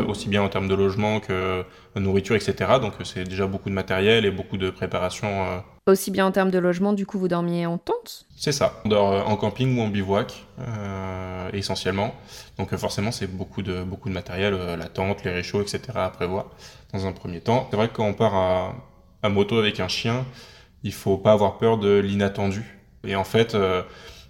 Speaker 2: aussi bien en termes de logement que nourriture, etc. Donc c'est déjà beaucoup de matériel et beaucoup de préparation.
Speaker 1: Aussi bien en termes de logement, du coup vous dormiez en tente?
Speaker 2: C'est ça, on dort en camping ou en bivouac, essentiellement. Donc forcément c'est beaucoup de, beaucoup de matériel, la tente, les réchauds, etc. à prévoir dans un premier temps. C'est vrai que quand on part à à moto avec un chien, il faut pas avoir peur de l'inattendu. Et en fait, euh,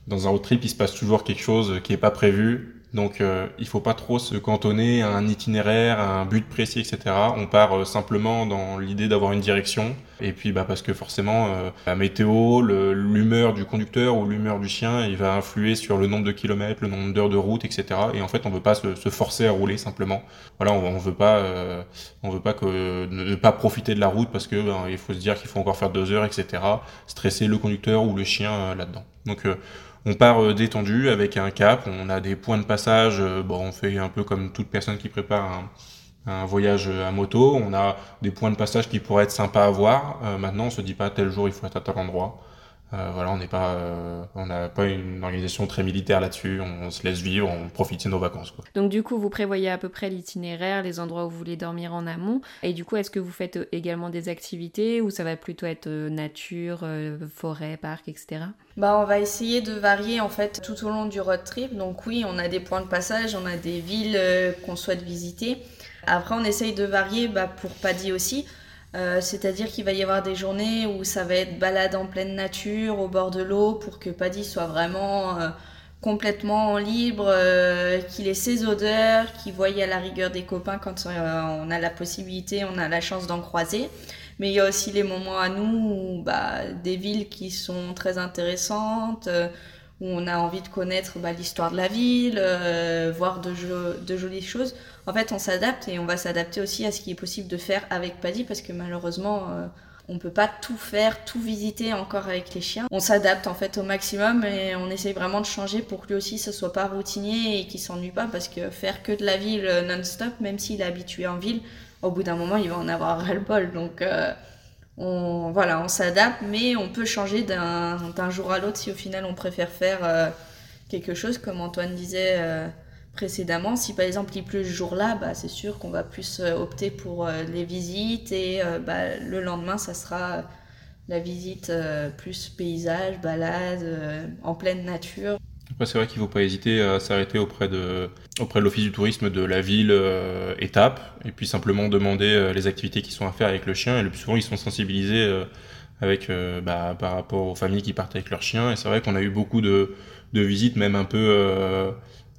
Speaker 2: dans un road trip, il se passe toujours quelque chose qui est pas prévu. Donc euh, il faut pas trop se cantonner à un itinéraire, à un but précis, etc. On part euh, simplement dans l'idée d'avoir une direction. Et puis bah, parce que forcément, euh, la météo, l'humeur du conducteur ou l'humeur du chien, il va influer sur le nombre de kilomètres, le nombre d'heures de route, etc. Et en fait, on veut pas se, se forcer à rouler simplement. Voilà, on, on veut pas, euh, on veut pas que ne pas profiter de la route parce que ben, il faut se dire qu'il faut encore faire deux heures, etc. Stresser le conducteur ou le chien là-dedans. Donc on part euh, détendu avec un cap, on a des points de passage, euh, bon, on fait un peu comme toute personne qui prépare un, voyage à moto, on a des points de passage qui pourraient être sympas à voir. Euh, maintenant, on se dit pas tel jour il faut être à tel endroit. Euh, voilà, on n'est pas, euh, on n'a pas une organisation très militaire là-dessus. On, se laisse vivre, on profite de nos vacances. Quoi.
Speaker 1: Donc du coup, vous prévoyez à peu près l'itinéraire, les endroits où vous voulez dormir en amont. Et du coup, est-ce que vous faites euh, également des activités ou ça va plutôt être nature, forêt, parc, etc.
Speaker 3: Bah, on va essayer de varier en fait tout au long du road trip. Donc oui, on a des points de passage, on a des villes qu'on souhaite visiter. Après, on essaye de varier bah, pour Paddy aussi. Euh, c'est-à-dire qu'il va y avoir des journées où ça va être balade en pleine nature, au bord de l'eau, pour que Paddy soit vraiment euh, complètement libre, euh, qu'il ait ses odeurs, qu'il voie à la rigueur des copains quand on a la possibilité, on a la chance d'en croiser. Mais il y a aussi les moments à nous bah, des villes qui sont très intéressantes, où on a envie de connaître bah, l'histoire de la ville, voir de, jolies choses en fait, on s'adapte et on va s'adapter aussi à ce qui est possible de faire avec Paddy parce que malheureusement, euh, on peut pas tout faire, tout visiter encore avec les chiens. On s'adapte en fait au maximum et on essaye vraiment de changer pour que lui aussi ce soit pas routinier et qu'il s'ennuie pas parce que faire que de la ville euh, non-stop, même s'il est habitué en ville, au bout d'un moment il va en avoir ras-le-bol. Donc euh, on, voilà, on s'adapte, mais on peut changer d'un jour à l'autre si au final on préfère faire quelque chose comme Antoine disait précédemment. Si par exemple il pleut ce jour-là, bah, c'est sûr qu'on va plus euh, opter pour euh, les visites et euh, bah, le lendemain, ça sera la visite plus paysage, balade, en pleine nature.
Speaker 2: C'est vrai qu'il ne faut pas hésiter à s'arrêter auprès de, auprès de l'office du tourisme de la ville étape et puis simplement demander les activités qui sont à faire avec le chien. Et le plus souvent, ils sont sensibilisés avec, bah, par rapport aux familles qui partent avec leurs chiens. Et c'est vrai qu'on a eu beaucoup de, de visites, même un peu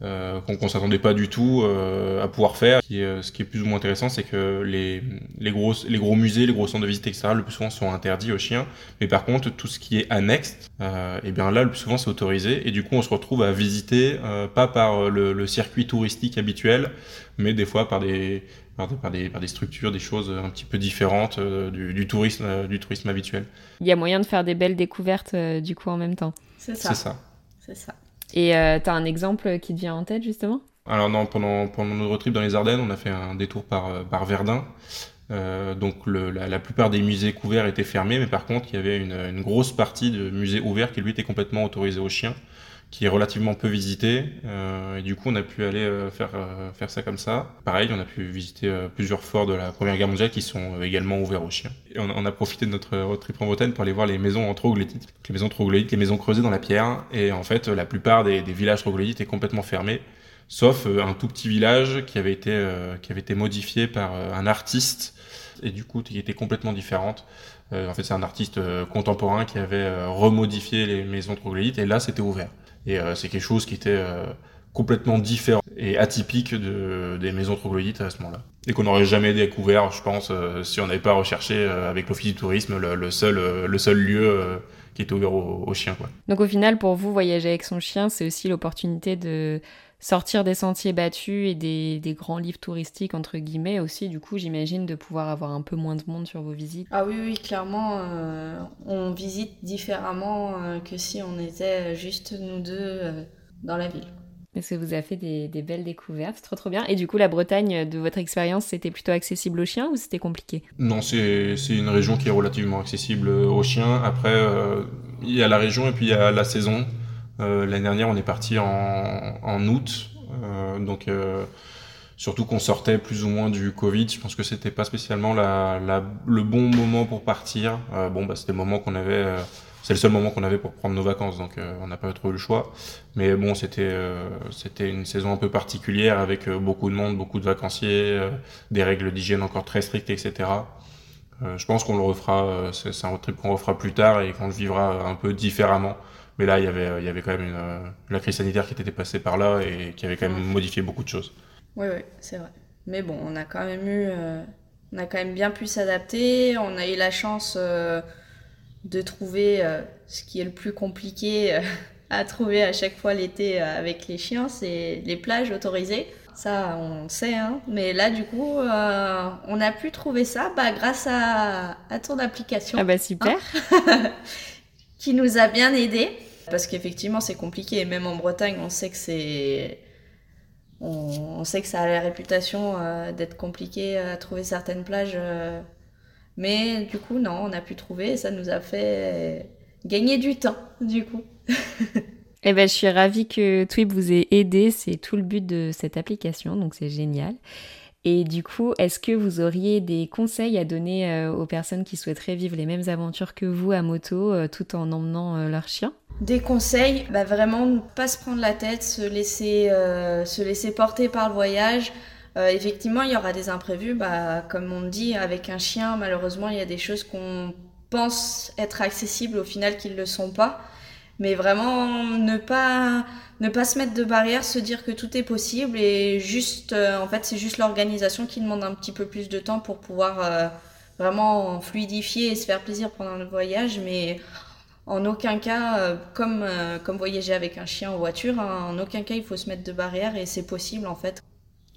Speaker 2: euh, qu'on ne s'attendait pas du tout euh, à pouvoir faire. Euh, ce qui est plus ou moins intéressant, c'est que les, les, gros, les gros musées, les gros centres de visite, etc., le plus souvent sont interdits aux chiens. Mais par contre, tout ce qui est annexe, euh, et eh bien là, le plus souvent, c'est autorisé. Et du coup, on se retrouve à visiter, euh, pas par le, le, circuit touristique habituel, mais des fois par des, par des, par des, par des structures, des choses un petit peu différentes du, du, tourisme, du tourisme habituel.
Speaker 1: Il y a moyen de faire des belles découvertes, du coup, en même temps.
Speaker 3: C'est ça.
Speaker 2: C'est ça.
Speaker 3: C'est ça.
Speaker 1: Et euh, tu as un exemple qui te vient en tête justement?
Speaker 2: Alors non, pendant, notre trip dans les Ardennes, on a fait un détour par, euh, Verdun. Euh, donc la, plupart des musées couverts étaient fermés, mais par contre il y avait une, une grosse partie de musées ouverts qui lui était complètement autorisé aux chiens qui est relativement peu visité. Euh, et du coup, on a pu aller euh, faire, euh, faire ça comme ça. Pareil, on a pu visiter euh, plusieurs forts de la Première Guerre mondiale qui sont également ouverts aux chiens. Et on, on, a profité de notre road trip en Bretagne pour aller voir les maisons en troglodyte. Les maisons troglodytes, les maisons creusées dans la pierre. Et en fait, la plupart des, des villages troglodytes étaient complètement fermés, sauf un tout petit village qui avait été, qui avait été modifié par un artiste et du coup qui était complètement différente. en fait, c'est un artiste contemporain qui avait remodifié les maisons troglodytes et là, c'était ouvert. Et c'est quelque chose qui était complètement différent et atypique de, des maisons troglodytes à ce moment-là. Et qu'on n'aurait jamais découvert, je pense, euh, si on n'avait pas recherché euh, avec l'Office du tourisme le, seul, euh, le seul lieu qui est ouvert aux, chiens. Quoi.
Speaker 1: Donc au final, pour vous, voyager avec son chien, c'est aussi l'opportunité de sortir des sentiers battus et des, des, grands livres touristiques, entre guillemets, aussi, du coup, j'imagine, de pouvoir avoir un peu moins de monde sur vos visites.
Speaker 3: Ah oui, oui, clairement, on visite différemment que si on était juste nous deux dans la ville.
Speaker 1: Parce que vous avez fait des, belles découvertes, c'est trop trop bien. Et du coup, la Bretagne, de votre expérience, c'était plutôt accessible aux chiens ou c'était compliqué?
Speaker 2: Non, c'est une région qui est relativement accessible aux chiens. Après, euh, il y a la région et puis il y a la saison. Euh, l'année dernière, on est parti en, août. Euh, donc, surtout qu'on sortait plus ou moins du Covid. Je pense que c'était pas spécialement le bon moment pour partir. bon, bah, c'était le moment qu'on avait c'est le seul moment qu'on avait pour prendre nos vacances, donc euh, on n'a pas trop eu le choix. Mais bon, c'était euh, c'était une saison un peu particulière avec euh, beaucoup de monde, beaucoup de vacanciers, des règles d'hygiène encore très strictes, etc. je pense qu'on le refera, c'est un road trip qu'on refera plus tard et qu'on le vivra un peu différemment. Mais là, il y avait, il y avait quand même une, la crise sanitaire qui était passée par là et qui avait quand même modifié beaucoup de choses.
Speaker 3: Oui, oui, c'est vrai. Mais bon, on a quand même eu, on a quand même bien pu s'adapter. On a eu la chance de trouver euh, ce qui est le plus compliqué euh, *laughs* à trouver à chaque fois l'été euh, avec les chiens, c'est les plages autorisées. Ça, on sait, hein. Mais là, du coup, on a pu trouver ça bah, grâce à, à ton application.
Speaker 1: Ah bah super
Speaker 3: hein, *laughs* Qui nous a bien aidés. Parce qu'effectivement, c'est compliqué. même en Bretagne, on sait que c'est... On, sait que ça a la réputation d'être compliqué à trouver certaines plages mais du coup, non, on a pu trouver et ça nous a fait gagner du temps, du coup. *laughs*
Speaker 1: eh ben, je suis ravie que Twip vous ait aidé. C'est tout le but de cette application, donc c'est génial. Et du coup, est-ce que vous auriez des conseils à donner euh, aux personnes qui souhaiteraient vivre les mêmes aventures que vous à moto, euh, tout en emmenant euh, leur chien
Speaker 3: Des conseils, bah vraiment ne pas se prendre la tête, se laisser, se laisser porter par le voyage. Effectivement, il y aura des imprévus. Bah, comme on dit, avec un chien, malheureusement, il y a des choses qu'on pense être accessibles au final qui ne le sont pas. Mais vraiment, ne pas, ne pas se mettre de barrière, se dire que tout est possible et juste, euh, en fait, c'est juste l'organisation qui demande un petit peu plus de temps pour pouvoir euh, vraiment fluidifier et se faire plaisir pendant le voyage. Mais en aucun cas, comme, comme voyager avec un chien en voiture, hein, en aucun cas il faut se mettre de barrière et c'est possible en fait.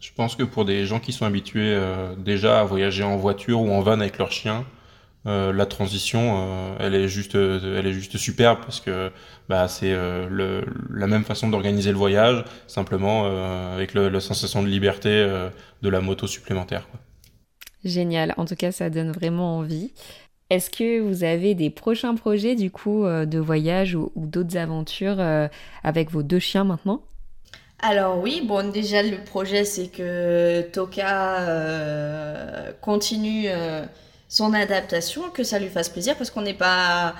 Speaker 2: Je pense que pour des gens qui sont habitués euh, déjà à voyager en voiture ou en van avec leur chien, euh, la transition, euh, elle est juste, elle est juste superbe parce que bah, c'est la même façon d'organiser le voyage, simplement avec la sensation de liberté de la moto supplémentaire.
Speaker 1: Génial. En tout cas, ça donne vraiment envie. Est-ce que vous avez des prochains projets du coup de voyage ou d'autres aventures avec vos deux chiens maintenant?
Speaker 3: Alors oui, bon déjà le projet c'est que Toka euh, continue euh, son adaptation, que ça lui fasse plaisir parce qu'on n'est pas...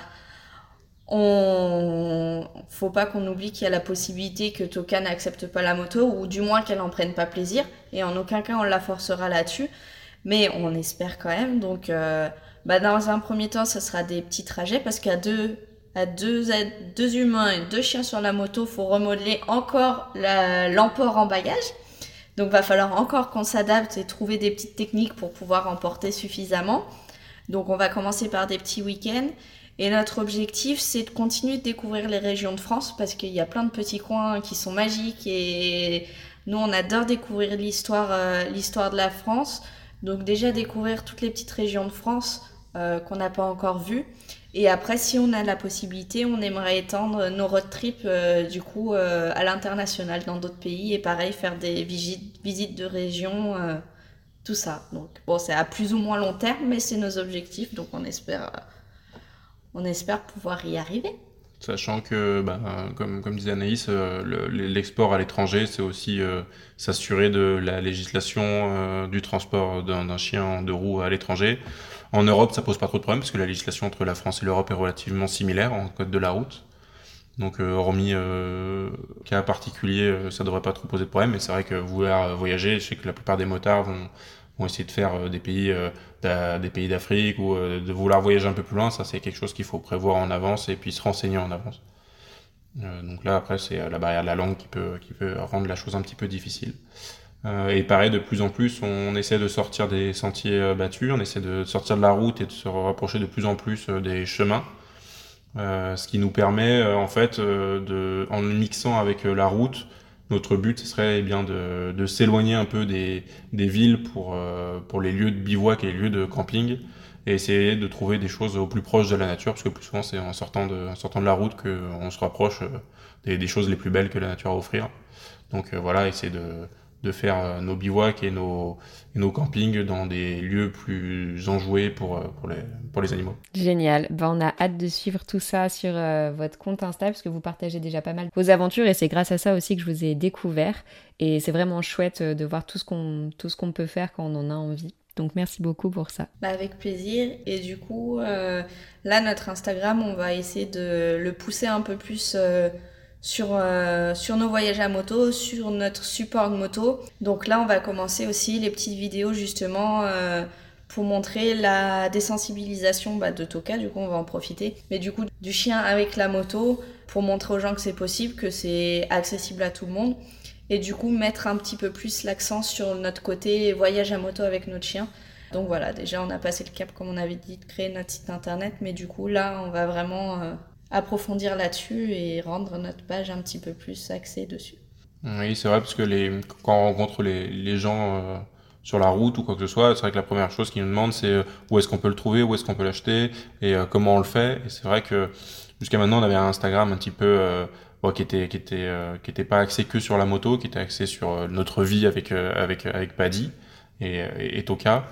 Speaker 3: On faut pas qu'on oublie qu'il y a la possibilité que Toka n'accepte pas la moto ou du moins qu'elle n'en prenne pas plaisir et en aucun cas on la forcera là-dessus. Mais on espère quand même. Donc euh, bah, dans un premier temps, ce sera des petits trajets parce qu'à deux, à deux, deux humains et deux chiens sur la moto, faut remodeler encore l'emport en bagage. Donc va falloir encore qu'on s'adapte et trouver des petites techniques pour pouvoir emporter suffisamment. Donc on va commencer par des petits week-ends. Et notre objectif, c'est de continuer de découvrir les régions de France parce qu'il y a plein de petits coins qui sont magiques et nous, on adore découvrir l'histoire, euh, l'histoire de la France. Donc déjà découvrir toutes les petites régions de France euh, qu'on n'a pas encore vues. Et après, si on a la possibilité, on aimerait étendre nos road trips euh, du coup euh, à l'international dans d'autres pays et pareil faire des visites, de région, euh, tout ça. Donc bon, c'est à plus ou moins long terme, mais c'est nos objectifs, donc on espère, on espère pouvoir y arriver.
Speaker 2: Sachant que, comme, comme disait Anaïs, l'export à l'étranger, c'est aussi s'assurer de la législation du transport d'un chien de roue à l'étranger. En Europe, ça pose pas trop de problèmes parce que la législation entre la France et l'Europe est relativement similaire en code de la route. Donc, euh, hormis euh, cas particuliers, euh, ça devrait pas trop poser de problème. Mais c'est vrai que vouloir voyager, je sais que la plupart des motards vont, essayer de faire des pays, des pays d'Afrique ou de vouloir voyager un peu plus loin, ça c'est quelque chose qu'il faut prévoir en avance et puis se renseigner en avance. donc là, après, c'est la barrière de la langue qui peut, qui peut rendre la chose un petit peu difficile. Et pareil, de plus en plus, on essaie de sortir des sentiers battus, on essaie de sortir de la route et de se rapprocher de plus en plus des chemins. Euh, ce qui nous permet euh, en fait euh, de, en mixant avec la route, notre but serait eh bien de, de s'éloigner un peu des, des villes pour, pour les lieux de bivouac et les lieux de camping et essayer de trouver des choses au plus proche de la nature parce que plus souvent c'est en sortant de, en sortant de la route qu'on se rapproche des, des, choses les plus belles que la nature a à offrir. Donc voilà, essayer de, de faire euh, nos bivouacs et nos, nos campings dans des lieux plus enjoués pour, euh, pour, les, pour les animaux.
Speaker 1: Génial. Ben, on a hâte de suivre tout ça sur euh, votre compte Insta parce que vous partagez déjà pas mal vos aventures et c'est grâce à ça aussi que je vous ai découvert. Et c'est vraiment chouette de voir tout ce qu'on qu'on peut faire quand on en a envie. Donc merci beaucoup pour ça.
Speaker 3: Bah avec plaisir. Et du coup, là, notre Instagram, on va essayer de le pousser un peu plus sur, euh, sur nos voyages à moto, sur notre support de moto. Donc là, on va commencer aussi les petites vidéos justement euh, pour montrer la désensibilisation bah, de Toka. Du coup, on va en profiter. Mais du coup, du chien avec la moto pour montrer aux gens que c'est possible, que c'est accessible à tout le monde. Et du coup, mettre un petit peu plus l'accent sur notre côté voyage à moto avec notre chien. Donc voilà, déjà on a passé le cap, comme on avait dit, de créer notre site internet, mais du coup là on va vraiment euh, approfondir là-dessus et rendre notre page un petit peu plus axée dessus.
Speaker 2: Oui, c'est vrai, parce que quand on rencontre les, gens euh, sur la route ou quoi que ce soit, c'est vrai que la première chose qu'ils nous demandent, c'est euh, où est-ce qu'on peut le trouver, où est-ce qu'on peut l'acheter et euh, comment on le fait. Et c'est vrai que jusqu'à maintenant, on avait un Instagram un petit peu qui était qui était qui pas axé que sur la moto, qui était axé sur notre vie avec avec Paddy et, et, et Toka.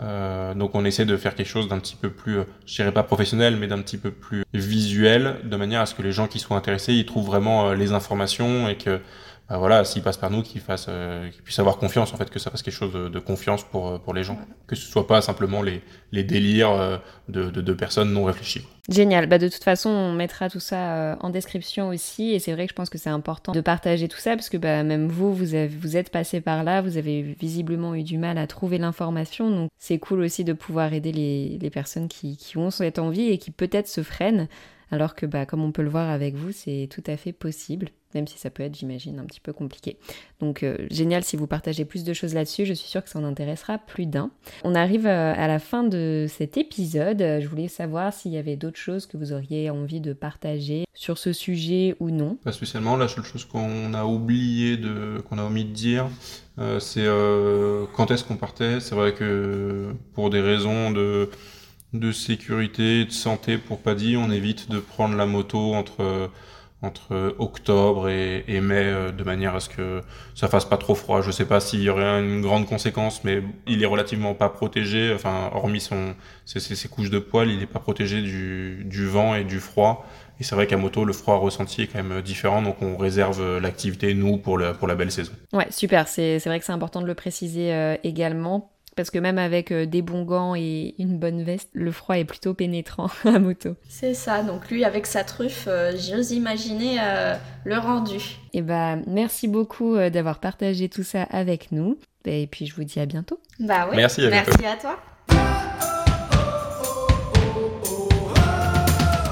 Speaker 2: Euh, donc on essaie de faire quelque chose d'un petit peu plus, euh, je dirais pas professionnel, mais d'un petit peu plus visuel, de manière à ce que les gens qui soient intéressés, ils trouvent vraiment euh, les informations et que bah voilà, s'ils passent par nous, qu'ils fassent, euh, qu'ils puissent avoir confiance en fait, que ça fasse quelque chose de, de confiance pour euh, pour les gens, que ce soit pas simplement les les délires euh, de, de, de personnes non réfléchies.
Speaker 1: Génial. Bah de toute façon, on mettra tout ça en description aussi, et c'est vrai que je pense que c'est important de partager tout ça parce que bah même vous, vous avez, vous êtes passé par là, vous avez visiblement eu du mal à trouver l'information, donc c'est cool aussi de pouvoir aider les les personnes qui qui ont cette envie et qui peut-être se freinent alors que bah, comme on peut le voir avec vous, c'est tout à fait possible, même si ça peut être, j'imagine, un petit peu compliqué. Donc euh, génial si vous partagez plus de choses là-dessus, je suis sûre que ça en intéressera plus d'un. On arrive euh, à la fin de cet épisode, je voulais savoir s'il y avait d'autres choses que vous auriez envie de partager sur ce sujet ou non.
Speaker 2: Pas spécialement, la seule chose qu'on a oublié de, qu'on a omis de dire, euh, c'est quand est-ce qu'on partait. C'est vrai que pour des raisons de de sécurité, de santé pour Paddy, on évite de prendre la moto entre entre octobre et, mai euh, de manière à ce que ça fasse pas trop froid. Je sais pas s'il y aurait une grande conséquence, mais il est relativement pas protégé. Enfin, hormis son ses, ses couches de poils, il est pas protégé du, du vent et du froid. Et c'est vrai qu'à moto, le froid ressenti est quand même différent, donc on réserve l'activité, nous, pour, le, pour la belle saison.
Speaker 1: Ouais, super. C'est vrai que c'est important de le préciser euh, également parce que même avec euh, des bons gants et une bonne veste, le froid est plutôt pénétrant *laughs* à moto.
Speaker 3: C'est ça, donc lui avec sa truffe, euh, j'ose imaginer euh, le rendu.
Speaker 1: Et eh bah merci beaucoup d'avoir partagé tout ça avec nous. Et puis je vous dis à bientôt.
Speaker 3: Bah oui.
Speaker 2: Merci à,
Speaker 3: merci à toi.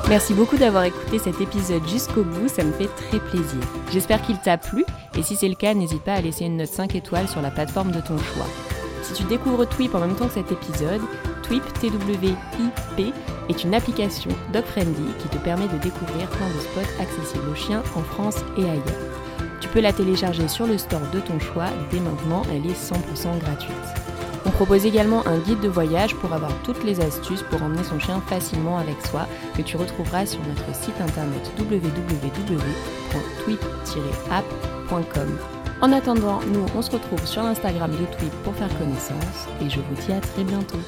Speaker 1: Merci beaucoup d'avoir écouté cet épisode jusqu'au bout, ça me fait très plaisir. J'espère qu'il t'a plu et si c'est le cas, n'hésite pas à laisser une note 5 étoiles sur la plateforme de ton choix. Si tu découvres Twip en même temps que cet épisode, Twip, T-W-I-P, est une application dog-friendly qui te permet de découvrir plein de spots accessibles aux chiens en France et ailleurs. Tu peux la télécharger sur le store de ton choix dès maintenant, elle est 100% gratuite. On propose également un guide de voyage pour avoir toutes les astuces pour emmener son chien facilement avec soi que tu retrouveras sur notre site internet www.twip-app.com. En attendant, nous, on se retrouve sur l'Instagram de Tweet pour faire connaissance et je vous dis à très bientôt.